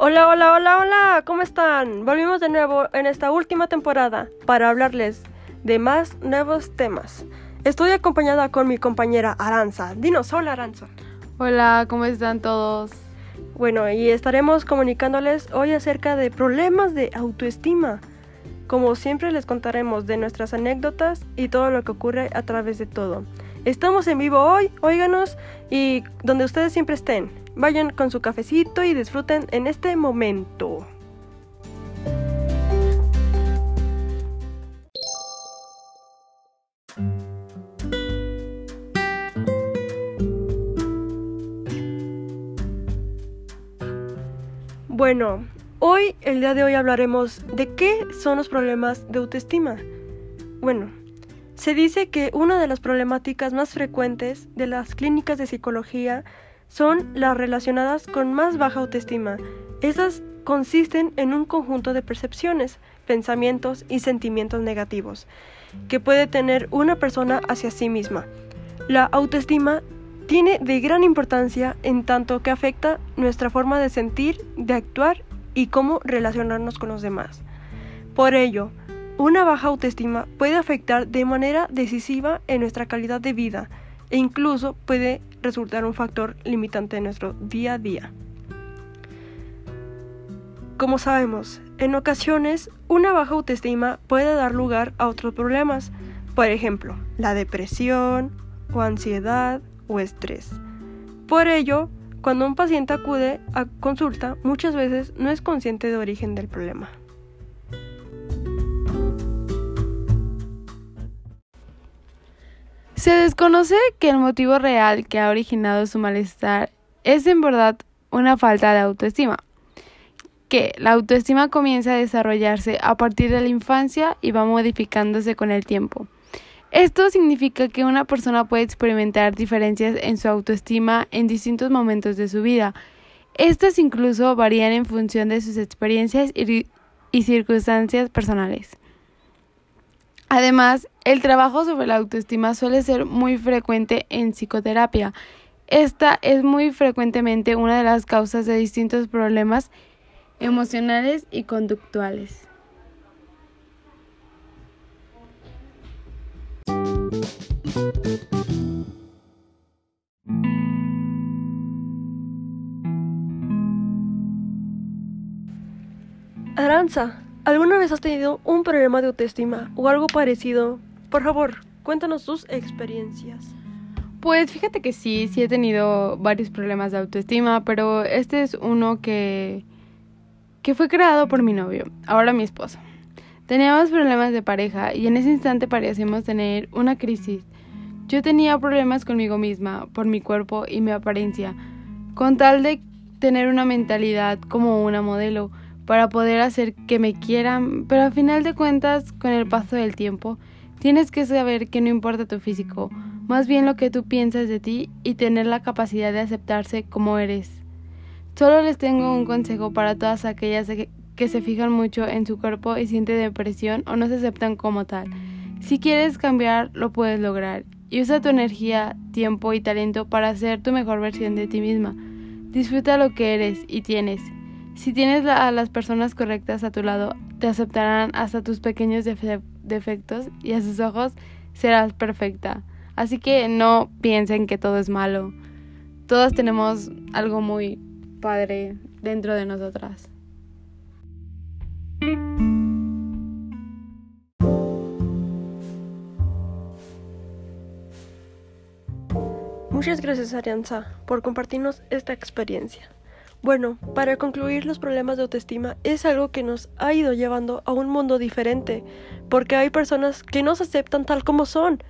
Hola, hola, hola, hola, ¿cómo están? Volvimos de nuevo en esta última temporada para hablarles de más nuevos temas. Estoy acompañada con mi compañera Aranza. Dinos, hola Aranza. Hola, ¿cómo están todos? Bueno, y estaremos comunicándoles hoy acerca de problemas de autoestima. Como siempre les contaremos de nuestras anécdotas y todo lo que ocurre a través de todo. Estamos en vivo hoy, óiganos y donde ustedes siempre estén. Vayan con su cafecito y disfruten en este momento. Bueno, hoy, el día de hoy hablaremos de qué son los problemas de autoestima. Bueno, se dice que una de las problemáticas más frecuentes de las clínicas de psicología son las relacionadas con más baja autoestima. Esas consisten en un conjunto de percepciones, pensamientos y sentimientos negativos que puede tener una persona hacia sí misma. La autoestima tiene de gran importancia en tanto que afecta nuestra forma de sentir, de actuar y cómo relacionarnos con los demás. Por ello, una baja autoestima puede afectar de manera decisiva en nuestra calidad de vida e incluso puede resultar un factor limitante en nuestro día a día. Como sabemos, en ocasiones una baja autoestima puede dar lugar a otros problemas, por ejemplo, la depresión o ansiedad o estrés. Por ello, cuando un paciente acude a consulta, muchas veces no es consciente de origen del problema. Se desconoce que el motivo real que ha originado su malestar es en verdad una falta de autoestima, que la autoestima comienza a desarrollarse a partir de la infancia y va modificándose con el tiempo. Esto significa que una persona puede experimentar diferencias en su autoestima en distintos momentos de su vida. Estas incluso varían en función de sus experiencias y, circunstancias personales. Además, el trabajo sobre la autoestima suele ser muy frecuente en psicoterapia. Esta es muy frecuentemente una de las causas de distintos problemas emocionales y conductuales. Aranza, ¿alguna vez has tenido un problema de autoestima o algo parecido? Por favor, cuéntanos tus experiencias. Pues fíjate que sí, sí he tenido varios problemas de autoestima, pero este es uno que, que fue creado por mi novio, ahora mi esposo. Teníamos problemas de pareja y en ese instante parecíamos tener una crisis. Yo tenía problemas conmigo misma, por mi cuerpo y mi apariencia, con tal de tener una mentalidad como una modelo para poder hacer que me quieran, pero al final de cuentas, con el paso del tiempo, tienes que saber que no importa tu físico, más bien lo que tú piensas de ti y tener la capacidad de aceptarse como eres. Solo les tengo un consejo para todas aquellas que se fijan mucho en su cuerpo y sienten depresión o no se aceptan como tal. Si quieres cambiar, lo puedes lograr. Y usa tu energía, tiempo y talento para ser tu mejor versión de ti misma. Disfruta lo que eres y tienes. Si tienes a las personas correctas a tu lado, te aceptarán hasta tus pequeños defectos y a sus ojos serás perfecta. Así que no piensen que todo es malo. Todas tenemos algo muy padre dentro de nosotras. Muchas gracias Arianza por compartirnos esta experiencia. Bueno, para concluir, los problemas de autoestima es algo que nos ha ido llevando a un mundo diferente, porque hay personas que no se aceptan tal como son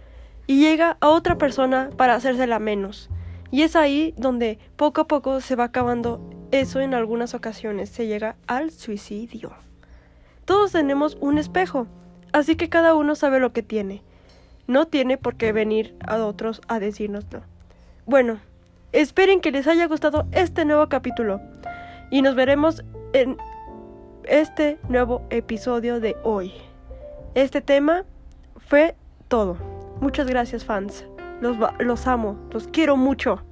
y llega a otra persona para hacérsela menos. Y es ahí donde poco a poco se va acabando eso en algunas ocasiones, se llega al suicidio. Todos tenemos un espejo, así que cada uno sabe lo que tiene. No tiene por qué venir a otros a decirnoslo. Bueno, esperen que les haya gustado este nuevo capítulo y nos veremos en este nuevo episodio de hoy. Este tema fue todo. Muchas gracias fans. Los, amo, los quiero mucho.